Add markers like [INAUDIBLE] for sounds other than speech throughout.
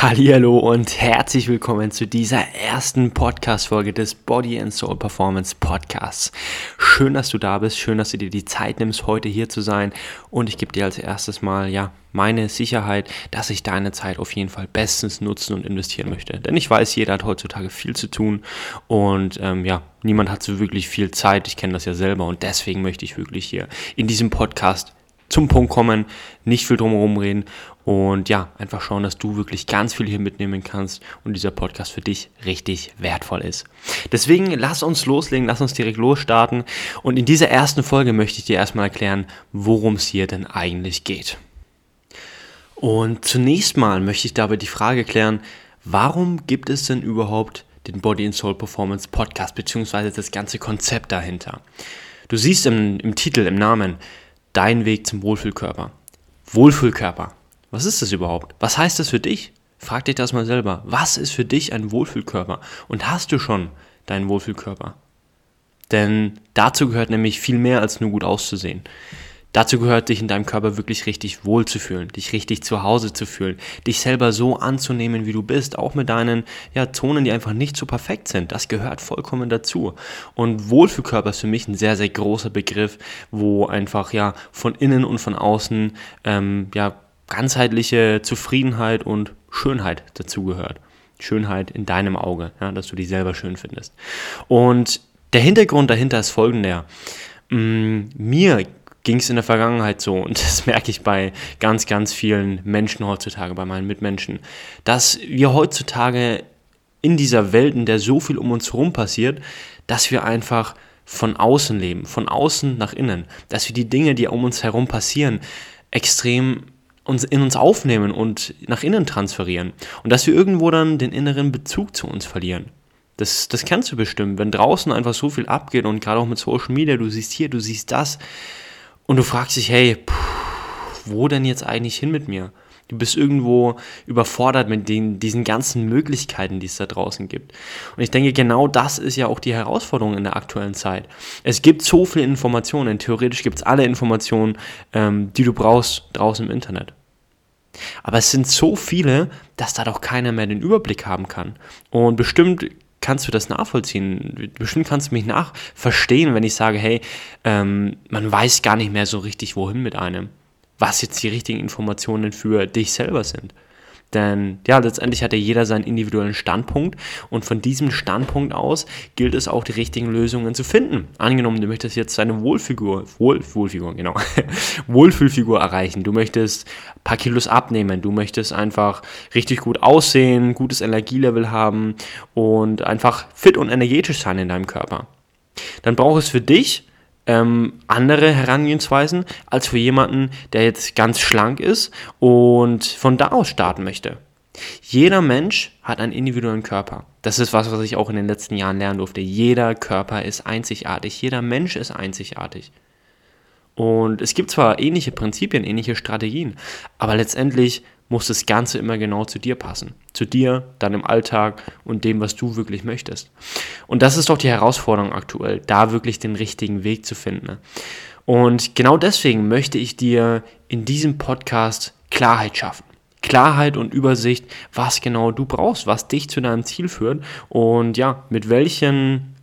Hallo und herzlich willkommen zu dieser ersten Podcast-Folge des Body and Soul Performance Podcasts. Schön, dass du da bist, schön, dass du dir die Zeit nimmst, heute hier zu sein. Und ich gebe dir als erstes mal, ja, meine Sicherheit, dass ich deine Zeit auf jeden Fall bestens nutzen und investieren möchte. Denn ich weiß, jeder hat heutzutage viel zu tun und ähm, ja, niemand hat so wirklich viel Zeit. Ich kenne das ja selber und deswegen möchte ich wirklich hier in diesem Podcast zum Punkt kommen, nicht viel drumherum reden und ja, einfach schauen, dass du wirklich ganz viel hier mitnehmen kannst und dieser Podcast für dich richtig wertvoll ist. Deswegen lass uns loslegen, lass uns direkt losstarten und in dieser ersten Folge möchte ich dir erstmal erklären, worum es hier denn eigentlich geht. Und zunächst mal möchte ich dabei die Frage klären, warum gibt es denn überhaupt den Body and Soul Performance Podcast beziehungsweise das ganze Konzept dahinter? Du siehst im, im Titel, im Namen, dein Weg zum Wohlfühlkörper. Wohlfühlkörper. Was ist das überhaupt? Was heißt das für dich? Frag dich das mal selber. Was ist für dich ein Wohlfühlkörper? Und hast du schon deinen Wohlfühlkörper? Denn dazu gehört nämlich viel mehr als nur gut auszusehen. Dazu gehört, dich in deinem Körper wirklich richtig wohlzufühlen, dich richtig zu Hause zu fühlen, dich selber so anzunehmen, wie du bist, auch mit deinen ja, Zonen, die einfach nicht so perfekt sind. Das gehört vollkommen dazu. Und Wohlfühlkörper ist für mich ein sehr, sehr großer Begriff, wo einfach ja von innen und von außen ähm, ja ganzheitliche Zufriedenheit und Schönheit dazugehört. Schönheit in deinem Auge, ja, dass du dich selber schön findest. Und der Hintergrund dahinter ist folgender. Mm, mir ging es in der Vergangenheit so, und [LAUGHS] das merke ich bei ganz, ganz vielen Menschen heutzutage, bei meinen Mitmenschen, dass wir heutzutage in dieser Welt, in der so viel um uns herum passiert, dass wir einfach von außen leben, von außen nach innen, dass wir die Dinge, die um uns herum passieren, extrem uns in uns aufnehmen und nach innen transferieren und dass wir irgendwo dann den inneren Bezug zu uns verlieren. Das, das kennst du bestimmt, wenn draußen einfach so viel abgeht und gerade auch mit Social Media, du siehst hier, du siehst das, und du fragst dich, hey, pff, wo denn jetzt eigentlich hin mit mir? Du bist irgendwo überfordert mit den, diesen ganzen Möglichkeiten, die es da draußen gibt. Und ich denke, genau das ist ja auch die Herausforderung in der aktuellen Zeit. Es gibt so viele Informationen. Theoretisch gibt es alle Informationen, ähm, die du brauchst draußen im Internet. Aber es sind so viele, dass da doch keiner mehr den Überblick haben kann. Und bestimmt kannst du das nachvollziehen. Bestimmt kannst du mich nachverstehen, wenn ich sage, hey, ähm, man weiß gar nicht mehr so richtig, wohin mit einem. Was jetzt die richtigen Informationen für dich selber sind. Denn ja, letztendlich hat ja jeder seinen individuellen Standpunkt und von diesem Standpunkt aus gilt es auch, die richtigen Lösungen zu finden. Angenommen, du möchtest jetzt deine Wohlfigur, Wohl, Wohlfigur, genau, [LAUGHS] Wohlfühlfigur erreichen. Du möchtest ein paar Kilos abnehmen, du möchtest einfach richtig gut aussehen, gutes Energielevel haben und einfach fit und energetisch sein in deinem Körper. Dann braucht es für dich ähm, andere Herangehensweisen als für jemanden, der jetzt ganz schlank ist und von da aus starten möchte. Jeder Mensch hat einen individuellen Körper. Das ist was, was ich auch in den letzten Jahren lernen durfte. Jeder Körper ist einzigartig. Jeder Mensch ist einzigartig. Und es gibt zwar ähnliche Prinzipien, ähnliche Strategien, aber letztendlich muss das Ganze immer genau zu dir passen. Zu dir, deinem Alltag und dem, was du wirklich möchtest. Und das ist doch die Herausforderung aktuell, da wirklich den richtigen Weg zu finden. Und genau deswegen möchte ich dir in diesem Podcast Klarheit schaffen. Klarheit und Übersicht, was genau du brauchst, was dich zu deinem Ziel führt und ja, mit welchen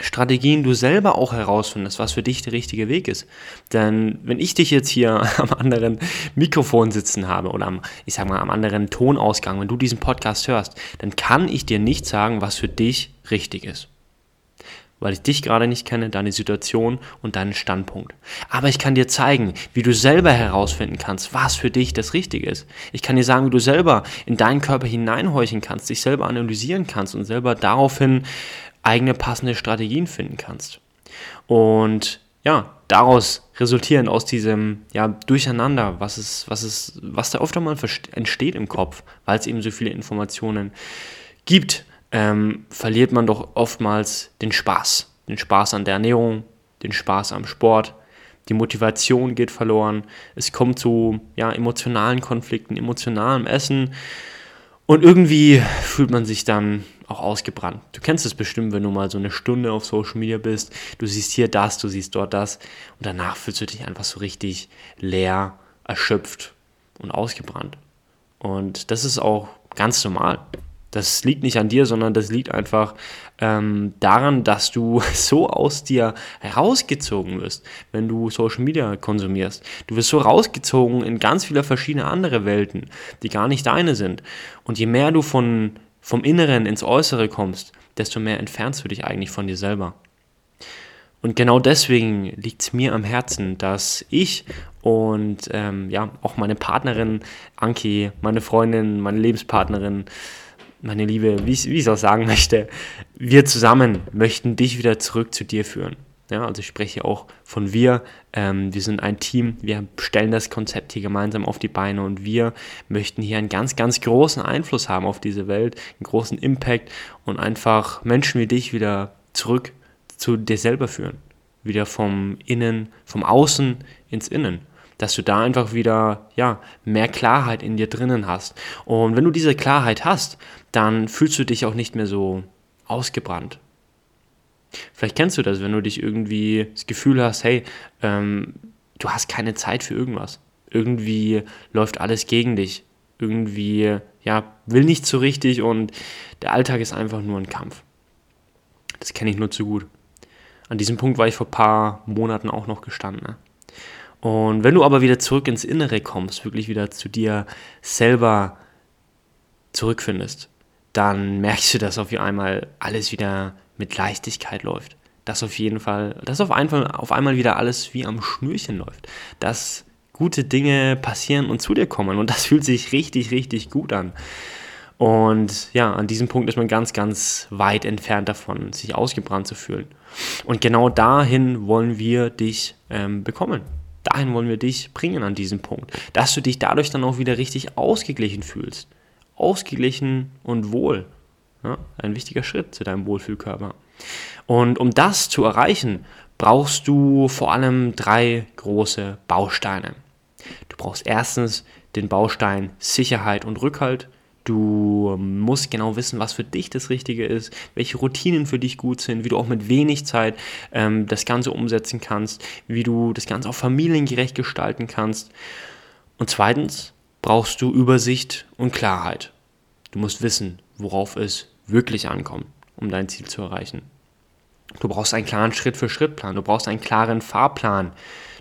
Strategien du selber auch herausfindest, was für dich der richtige Weg ist. Denn wenn ich dich jetzt hier [LAUGHS] am anderen Mikrofon sitzen habe oder am, ich sag mal, am anderen Tonausgang, wenn du diesen Podcast hörst, dann kann ich dir nicht sagen, was für dich richtig ist. Weil ich dich gerade nicht kenne, deine Situation und deinen Standpunkt. Aber ich kann dir zeigen, wie du selber herausfinden kannst, was für dich das Richtige ist. Ich kann dir sagen, wie du selber in deinen Körper hineinhorchen kannst, dich selber analysieren kannst und selber daraufhin eigene passende Strategien finden kannst. Und ja, daraus resultieren aus diesem ja, Durcheinander, was, ist, was, ist, was da oft einmal entsteht im Kopf, weil es eben so viele Informationen gibt, ähm, verliert man doch oftmals den Spaß. Den Spaß an der Ernährung, den Spaß am Sport, die Motivation geht verloren, es kommt zu ja, emotionalen Konflikten, emotionalem Essen und irgendwie fühlt man sich dann auch ausgebrannt. Du kennst es bestimmt, wenn du mal so eine Stunde auf Social Media bist. Du siehst hier das, du siehst dort das. Und danach fühlst du dich einfach so richtig leer, erschöpft und ausgebrannt. Und das ist auch ganz normal. Das liegt nicht an dir, sondern das liegt einfach ähm, daran, dass du [LAUGHS] so aus dir rausgezogen wirst, wenn du Social Media konsumierst. Du wirst so rausgezogen in ganz viele verschiedene andere Welten, die gar nicht deine sind. Und je mehr du von, vom Inneren ins Äußere kommst, desto mehr entfernst du dich eigentlich von dir selber. Und genau deswegen liegt es mir am Herzen, dass ich und ähm, ja auch meine Partnerin Anki, meine Freundin, meine Lebenspartnerin, meine Liebe, wie ich es auch sagen möchte, wir zusammen möchten dich wieder zurück zu dir führen. Ja, also ich spreche auch von wir. Ähm, wir sind ein Team, wir stellen das Konzept hier gemeinsam auf die Beine und wir möchten hier einen ganz, ganz großen Einfluss haben auf diese Welt, einen großen Impact und einfach Menschen wie dich wieder zurück zu dir selber führen. Wieder vom Innen, vom Außen ins Innen dass du da einfach wieder ja, mehr Klarheit in dir drinnen hast. Und wenn du diese Klarheit hast, dann fühlst du dich auch nicht mehr so ausgebrannt. Vielleicht kennst du das, wenn du dich irgendwie das Gefühl hast, hey, ähm, du hast keine Zeit für irgendwas. Irgendwie läuft alles gegen dich. Irgendwie, ja, will nicht so richtig und der Alltag ist einfach nur ein Kampf. Das kenne ich nur zu gut. An diesem Punkt war ich vor ein paar Monaten auch noch gestanden. Ne? Und wenn du aber wieder zurück ins Innere kommst, wirklich wieder zu dir selber zurückfindest, dann merkst du, dass auf einmal alles wieder mit Leichtigkeit läuft. Dass auf jeden Fall, dass auf einmal, auf einmal wieder alles wie am Schnürchen läuft. Dass gute Dinge passieren und zu dir kommen. Und das fühlt sich richtig, richtig gut an. Und ja, an diesem Punkt ist man ganz, ganz weit entfernt davon, sich ausgebrannt zu fühlen. Und genau dahin wollen wir dich ähm, bekommen. Dahin wollen wir dich bringen an diesem Punkt, dass du dich dadurch dann auch wieder richtig ausgeglichen fühlst. Ausgeglichen und wohl. Ja, ein wichtiger Schritt zu deinem Wohlfühlkörper. Und um das zu erreichen, brauchst du vor allem drei große Bausteine. Du brauchst erstens den Baustein Sicherheit und Rückhalt. Du musst genau wissen, was für dich das Richtige ist, welche Routinen für dich gut sind, wie du auch mit wenig Zeit ähm, das Ganze umsetzen kannst, wie du das Ganze auch familiengerecht gestalten kannst. Und zweitens brauchst du Übersicht und Klarheit. Du musst wissen, worauf es wirklich ankommt, um dein Ziel zu erreichen. Du brauchst einen klaren Schritt-für-Schritt-Plan, du brauchst einen klaren Fahrplan,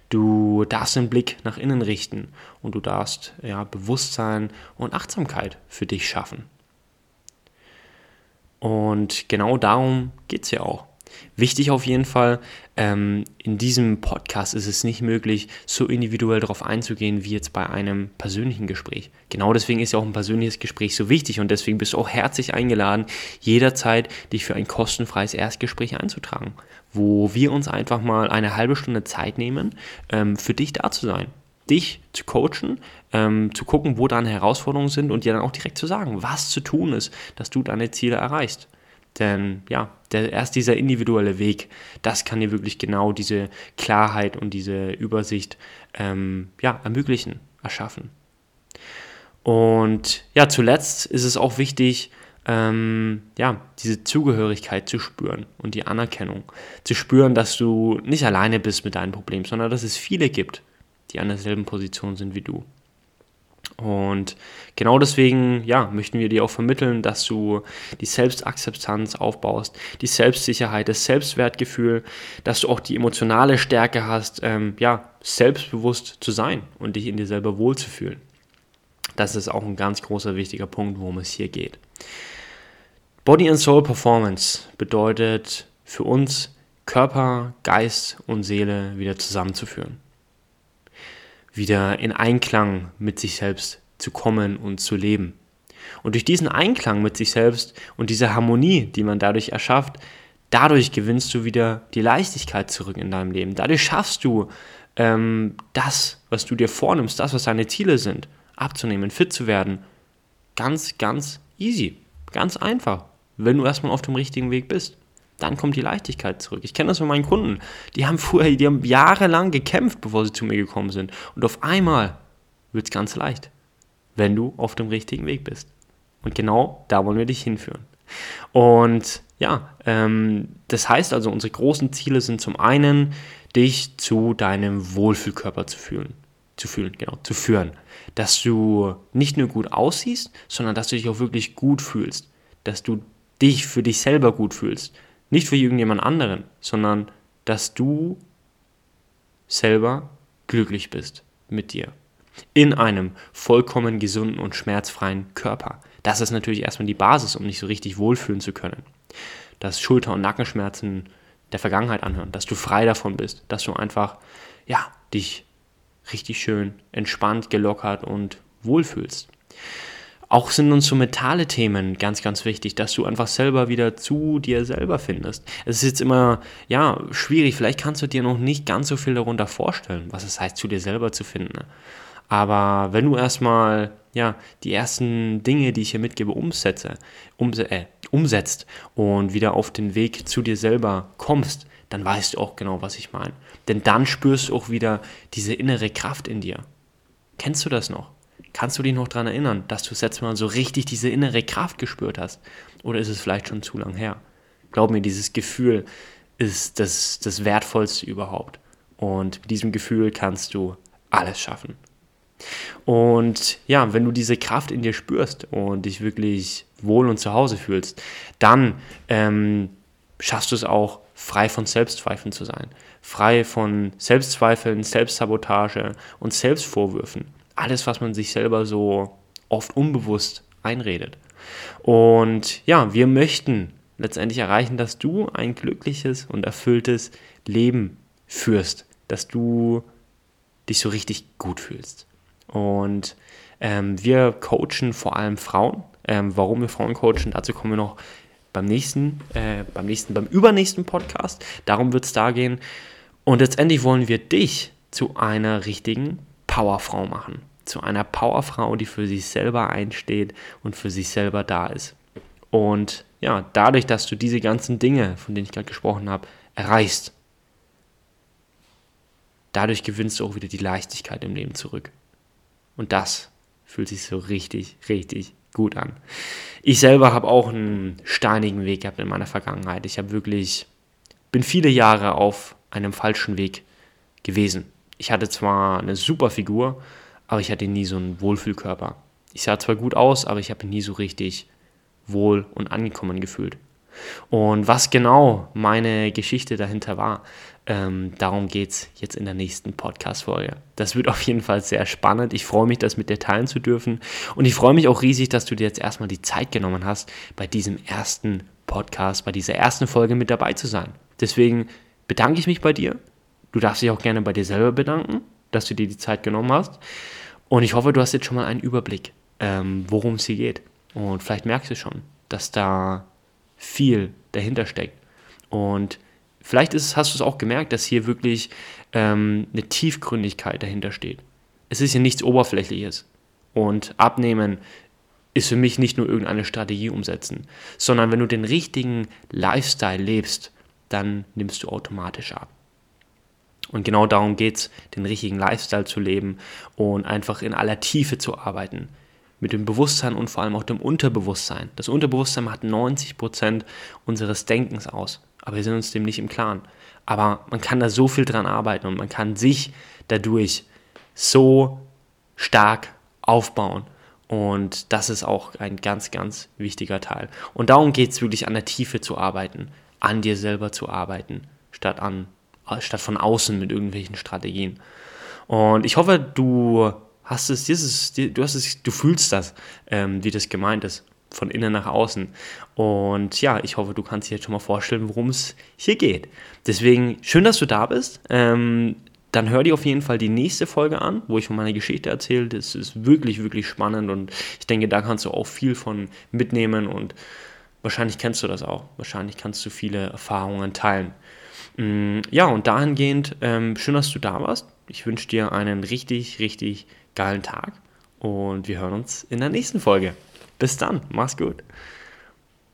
Du darfst den Blick nach innen richten und du darfst ja, Bewusstsein und Achtsamkeit für dich schaffen. Und genau darum geht es ja auch. Wichtig auf jeden Fall, ähm, in diesem Podcast ist es nicht möglich, so individuell darauf einzugehen wie jetzt bei einem persönlichen Gespräch. Genau deswegen ist ja auch ein persönliches Gespräch so wichtig und deswegen bist du auch herzlich eingeladen, jederzeit dich für ein kostenfreies Erstgespräch einzutragen, wo wir uns einfach mal eine halbe Stunde Zeit nehmen, ähm, für dich da zu sein dich zu coachen, ähm, zu gucken, wo deine Herausforderungen sind und dir dann auch direkt zu sagen, was zu tun ist, dass du deine Ziele erreichst. Denn ja, der, erst dieser individuelle Weg, das kann dir wirklich genau diese Klarheit und diese Übersicht ähm, ja, ermöglichen, erschaffen. Und ja, zuletzt ist es auch wichtig, ähm, ja, diese Zugehörigkeit zu spüren und die Anerkennung. Zu spüren, dass du nicht alleine bist mit deinem Problem, sondern dass es viele gibt, die an derselben Position sind wie du. Und genau deswegen, ja, möchten wir dir auch vermitteln, dass du die Selbstakzeptanz aufbaust, die Selbstsicherheit, das Selbstwertgefühl, dass du auch die emotionale Stärke hast, ähm, ja, selbstbewusst zu sein und dich in dir selber wohlzufühlen. Das ist auch ein ganz großer wichtiger Punkt, worum es hier geht. Body and Soul Performance bedeutet für uns Körper, Geist und Seele wieder zusammenzuführen wieder in Einklang mit sich selbst zu kommen und zu leben. Und durch diesen Einklang mit sich selbst und diese Harmonie, die man dadurch erschafft, dadurch gewinnst du wieder die Leichtigkeit zurück in deinem Leben. Dadurch schaffst du ähm, das, was du dir vornimmst, das, was deine Ziele sind, abzunehmen, fit zu werden. Ganz, ganz easy, ganz einfach, wenn du erstmal auf dem richtigen Weg bist dann kommt die Leichtigkeit zurück. Ich kenne das von meinen Kunden. Die haben vorher, die haben jahrelang gekämpft, bevor sie zu mir gekommen sind. Und auf einmal wird es ganz leicht, wenn du auf dem richtigen Weg bist. Und genau da wollen wir dich hinführen. Und ja, ähm, das heißt also, unsere großen Ziele sind zum einen, dich zu deinem Wohlfühlkörper zu fühlen zu fühlen, genau, zu führen. Dass du nicht nur gut aussiehst, sondern dass du dich auch wirklich gut fühlst. Dass du dich für dich selber gut fühlst. Nicht für irgendjemand anderen, sondern dass du selber glücklich bist mit dir. In einem vollkommen gesunden und schmerzfreien Körper. Das ist natürlich erstmal die Basis, um dich so richtig wohlfühlen zu können. Dass Schulter- und Nackenschmerzen der Vergangenheit anhören, dass du frei davon bist, dass du einfach, ja, dich richtig schön entspannt, gelockert und wohlfühlst. Auch sind uns so mentale Themen ganz, ganz wichtig, dass du einfach selber wieder zu dir selber findest. Es ist jetzt immer, ja, schwierig. Vielleicht kannst du dir noch nicht ganz so viel darunter vorstellen, was es heißt, zu dir selber zu finden. Aber wenn du erstmal, ja, die ersten Dinge, die ich hier mitgebe, umsetze, umse äh, umsetzt und wieder auf den Weg zu dir selber kommst, dann weißt du auch genau, was ich meine. Denn dann spürst du auch wieder diese innere Kraft in dir. Kennst du das noch? Kannst du dich noch daran erinnern, dass du das letzte Mal so richtig diese innere Kraft gespürt hast? Oder ist es vielleicht schon zu lang her? Glaub mir, dieses Gefühl ist das, das Wertvollste überhaupt. Und mit diesem Gefühl kannst du alles schaffen. Und ja, wenn du diese Kraft in dir spürst und dich wirklich wohl und zu Hause fühlst, dann ähm, schaffst du es auch, frei von Selbstzweifeln zu sein. Frei von Selbstzweifeln, Selbstsabotage und Selbstvorwürfen alles, was man sich selber so oft unbewusst einredet. Und ja, wir möchten letztendlich erreichen, dass du ein glückliches und erfülltes Leben führst, dass du dich so richtig gut fühlst. Und ähm, wir coachen vor allem Frauen. Ähm, warum wir Frauen coachen, dazu kommen wir noch beim nächsten, äh, beim nächsten, beim übernächsten Podcast. Darum wird es da gehen. Und letztendlich wollen wir dich zu einer richtigen Powerfrau machen. Zu einer Powerfrau, die für sich selber einsteht und für sich selber da ist. Und ja, dadurch, dass du diese ganzen Dinge, von denen ich gerade gesprochen habe, erreichst, dadurch gewinnst du auch wieder die Leichtigkeit im Leben zurück. Und das fühlt sich so richtig, richtig gut an. Ich selber habe auch einen steinigen Weg gehabt in meiner Vergangenheit. Ich habe wirklich, bin viele Jahre auf einem falschen Weg gewesen. Ich hatte zwar eine super Figur, aber ich hatte nie so einen Wohlfühlkörper. Ich sah zwar gut aus, aber ich habe nie so richtig wohl und angekommen gefühlt. Und was genau meine Geschichte dahinter war, ähm, darum geht es jetzt in der nächsten Podcast-Folge. Das wird auf jeden Fall sehr spannend. Ich freue mich, das mit dir teilen zu dürfen. Und ich freue mich auch riesig, dass du dir jetzt erstmal die Zeit genommen hast, bei diesem ersten Podcast, bei dieser ersten Folge mit dabei zu sein. Deswegen bedanke ich mich bei dir Du darfst dich auch gerne bei dir selber bedanken, dass du dir die Zeit genommen hast. Und ich hoffe, du hast jetzt schon mal einen Überblick, ähm, worum es hier geht. Und vielleicht merkst du schon, dass da viel dahinter steckt. Und vielleicht ist, hast du es auch gemerkt, dass hier wirklich ähm, eine Tiefgründigkeit dahinter steht. Es ist hier nichts Oberflächliches. Und abnehmen ist für mich nicht nur irgendeine Strategie umsetzen, sondern wenn du den richtigen Lifestyle lebst, dann nimmst du automatisch ab. Und genau darum geht es, den richtigen Lifestyle zu leben und einfach in aller Tiefe zu arbeiten. Mit dem Bewusstsein und vor allem auch dem Unterbewusstsein. Das Unterbewusstsein macht 90% unseres Denkens aus. Aber wir sind uns dem nicht im Klaren. Aber man kann da so viel dran arbeiten und man kann sich dadurch so stark aufbauen. Und das ist auch ein ganz, ganz wichtiger Teil. Und darum geht es wirklich an der Tiefe zu arbeiten, an dir selber zu arbeiten, statt an statt von außen mit irgendwelchen Strategien. Und ich hoffe, du hast es, dieses, du hast es, du fühlst das, ähm, wie das gemeint ist, von innen nach außen. Und ja, ich hoffe, du kannst dir jetzt schon mal vorstellen, worum es hier geht. Deswegen schön, dass du da bist. Ähm, dann hör dir auf jeden Fall die nächste Folge an, wo ich von meiner Geschichte erzähle. Das ist wirklich, wirklich spannend und ich denke, da kannst du auch viel von mitnehmen und wahrscheinlich kennst du das auch. Wahrscheinlich kannst du viele Erfahrungen teilen. Mm, ja, und dahingehend, ähm, schön, dass du da warst. Ich wünsche dir einen richtig, richtig geilen Tag und wir hören uns in der nächsten Folge. Bis dann, mach's gut.